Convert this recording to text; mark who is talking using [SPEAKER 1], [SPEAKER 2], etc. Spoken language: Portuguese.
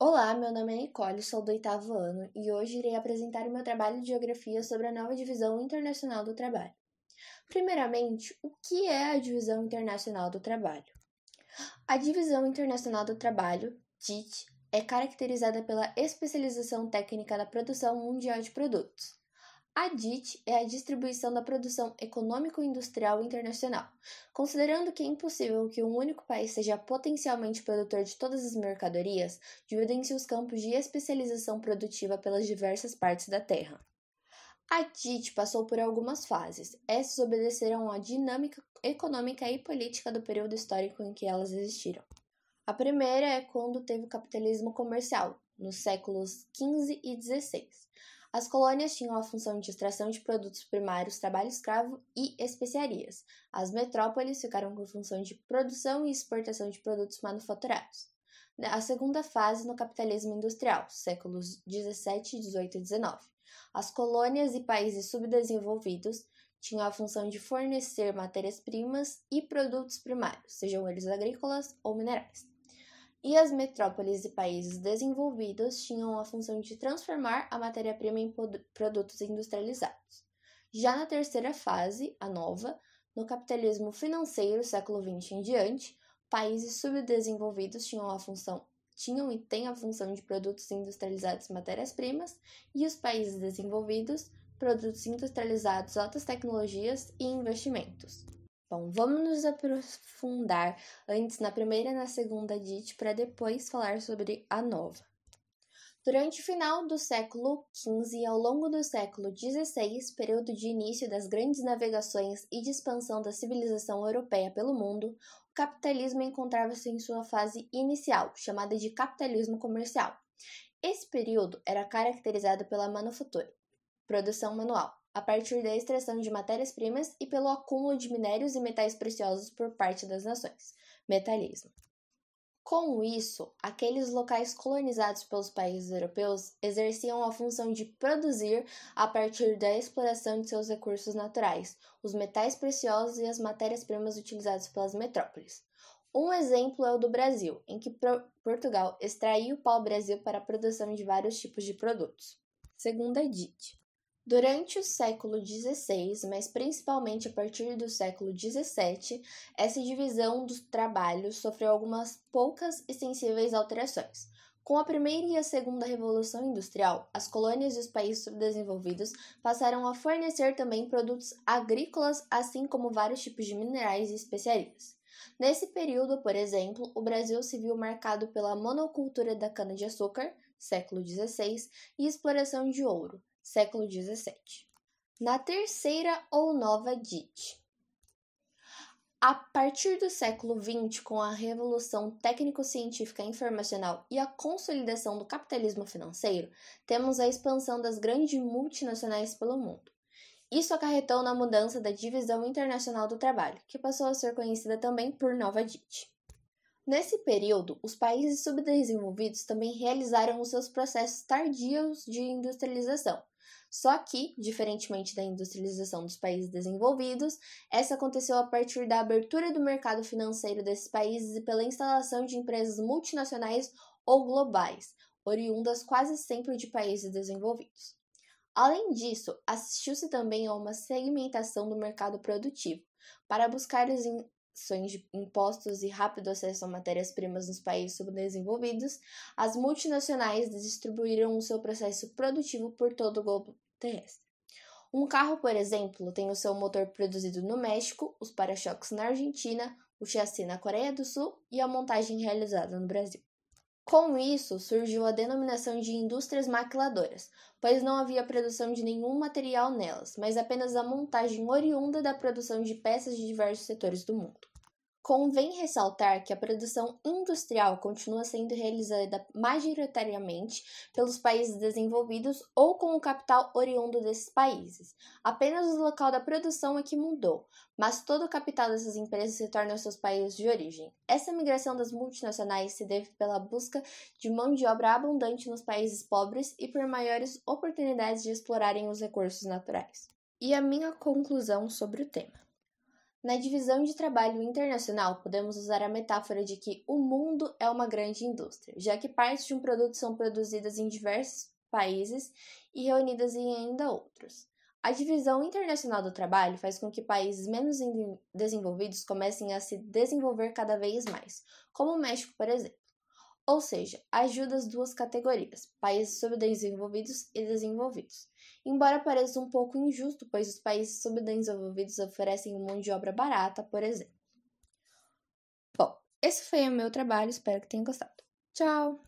[SPEAKER 1] Olá, meu nome é Nicole, sou do oitavo ano e hoje irei apresentar o meu trabalho de geografia sobre a nova Divisão Internacional do Trabalho. Primeiramente, o que é a Divisão Internacional do Trabalho? A Divisão Internacional do Trabalho, DIT, é caracterizada pela especialização técnica na produção mundial de produtos. A DIT é a distribuição da produção econômico-industrial internacional, considerando que é impossível que um único país seja potencialmente produtor de todas as mercadorias, dividem-se os campos de especialização produtiva pelas diversas partes da Terra. A DIT passou por algumas fases. Essas obedeceram à dinâmica econômica e política do período histórico em que elas existiram. A primeira é quando teve o capitalismo comercial, nos séculos XV e XVI. As colônias tinham a função de extração de produtos primários, trabalho escravo e especiarias. As metrópoles ficaram com função de produção e exportação de produtos manufaturados. A segunda fase no capitalismo industrial, séculos 17, 18 e 19. As colônias e países subdesenvolvidos tinham a função de fornecer matérias-primas e produtos primários, sejam eles agrícolas ou minerais e as metrópoles e países desenvolvidos tinham a função de transformar a matéria-prima em produtos industrializados. Já na terceira fase, a nova, no capitalismo financeiro, século XX em diante, países subdesenvolvidos tinham a função tinham e têm a função de produtos industrializados matérias-primas e os países desenvolvidos produtos industrializados, altas tecnologias e investimentos. Bom, vamos nos aprofundar antes na primeira e na segunda DIT para depois falar sobre a nova. Durante o final do século XV e ao longo do século XVI, período de início das grandes navegações e de expansão da civilização europeia pelo mundo, o capitalismo encontrava-se em sua fase inicial, chamada de capitalismo comercial. Esse período era caracterizado pela manufatura, produção manual, a partir da extração de matérias-primas e pelo acúmulo de minérios e metais preciosos por parte das nações. Metalismo. Com isso, aqueles locais colonizados pelos países europeus exerciam a função de produzir a partir da exploração de seus recursos naturais, os metais preciosos e as matérias-primas utilizadas pelas metrópoles. Um exemplo é o do Brasil, em que Portugal extraiu o pau-brasil para a produção de vários tipos de produtos. Segunda DIT. Durante o século XVI, mas principalmente a partir do século XVII, essa divisão dos trabalhos sofreu algumas poucas e sensíveis alterações. Com a primeira e a segunda revolução industrial, as colônias e os países subdesenvolvidos passaram a fornecer também produtos agrícolas, assim como vários tipos de minerais e especiarias. Nesse período, por exemplo, o Brasil se viu marcado pela monocultura da cana-de-açúcar, século XVI, e exploração de ouro, século XVII. Na terceira ou nova DIT. A partir do século XX, com a revolução técnico-científica informacional e a consolidação do capitalismo financeiro, temos a expansão das grandes multinacionais pelo mundo. Isso acarretou na mudança da divisão internacional do trabalho, que passou a ser conhecida também por Nova DIT. Nesse período, os países subdesenvolvidos também realizaram os seus processos tardios de industrialização, só que, diferentemente da industrialização dos países desenvolvidos, essa aconteceu a partir da abertura do mercado financeiro desses países e pela instalação de empresas multinacionais ou globais, oriundas quase sempre de países desenvolvidos. Além disso, assistiu-se também a uma segmentação do mercado produtivo, para buscar isenções de impostos e rápido acesso a matérias-primas nos países subdesenvolvidos, as multinacionais distribuíram o seu processo produtivo por todo o globo terrestre. Um carro, por exemplo, tem o seu motor produzido no México, os para-choques na Argentina, o chassi na Coreia do Sul e a montagem realizada no Brasil. Com isso, surgiu a denominação de indústrias maquiladoras, pois não havia produção de nenhum material nelas, mas apenas a montagem oriunda da produção de peças de diversos setores do mundo. Convém ressaltar que a produção industrial continua sendo realizada majoritariamente pelos países desenvolvidos ou com o capital oriundo desses países. Apenas o local da produção é que mudou, mas todo o capital dessas empresas retorna aos seus países de origem. Essa migração das multinacionais se deve pela busca de mão de obra abundante nos países pobres e por maiores oportunidades de explorarem os recursos naturais. E a minha conclusão sobre o tema. Na divisão de trabalho internacional, podemos usar a metáfora de que o mundo é uma grande indústria, já que partes de um produto são produzidas em diversos países e reunidas em ainda outros. A divisão internacional do trabalho faz com que países menos desenvolvidos comecem a se desenvolver cada vez mais, como o México, por exemplo. Ou seja, ajuda as duas categorias, países subdesenvolvidos e desenvolvidos. Embora pareça um pouco injusto, pois os países subdesenvolvidos oferecem mão de obra barata, por exemplo. Bom, esse foi o meu trabalho, espero que tenham gostado. Tchau!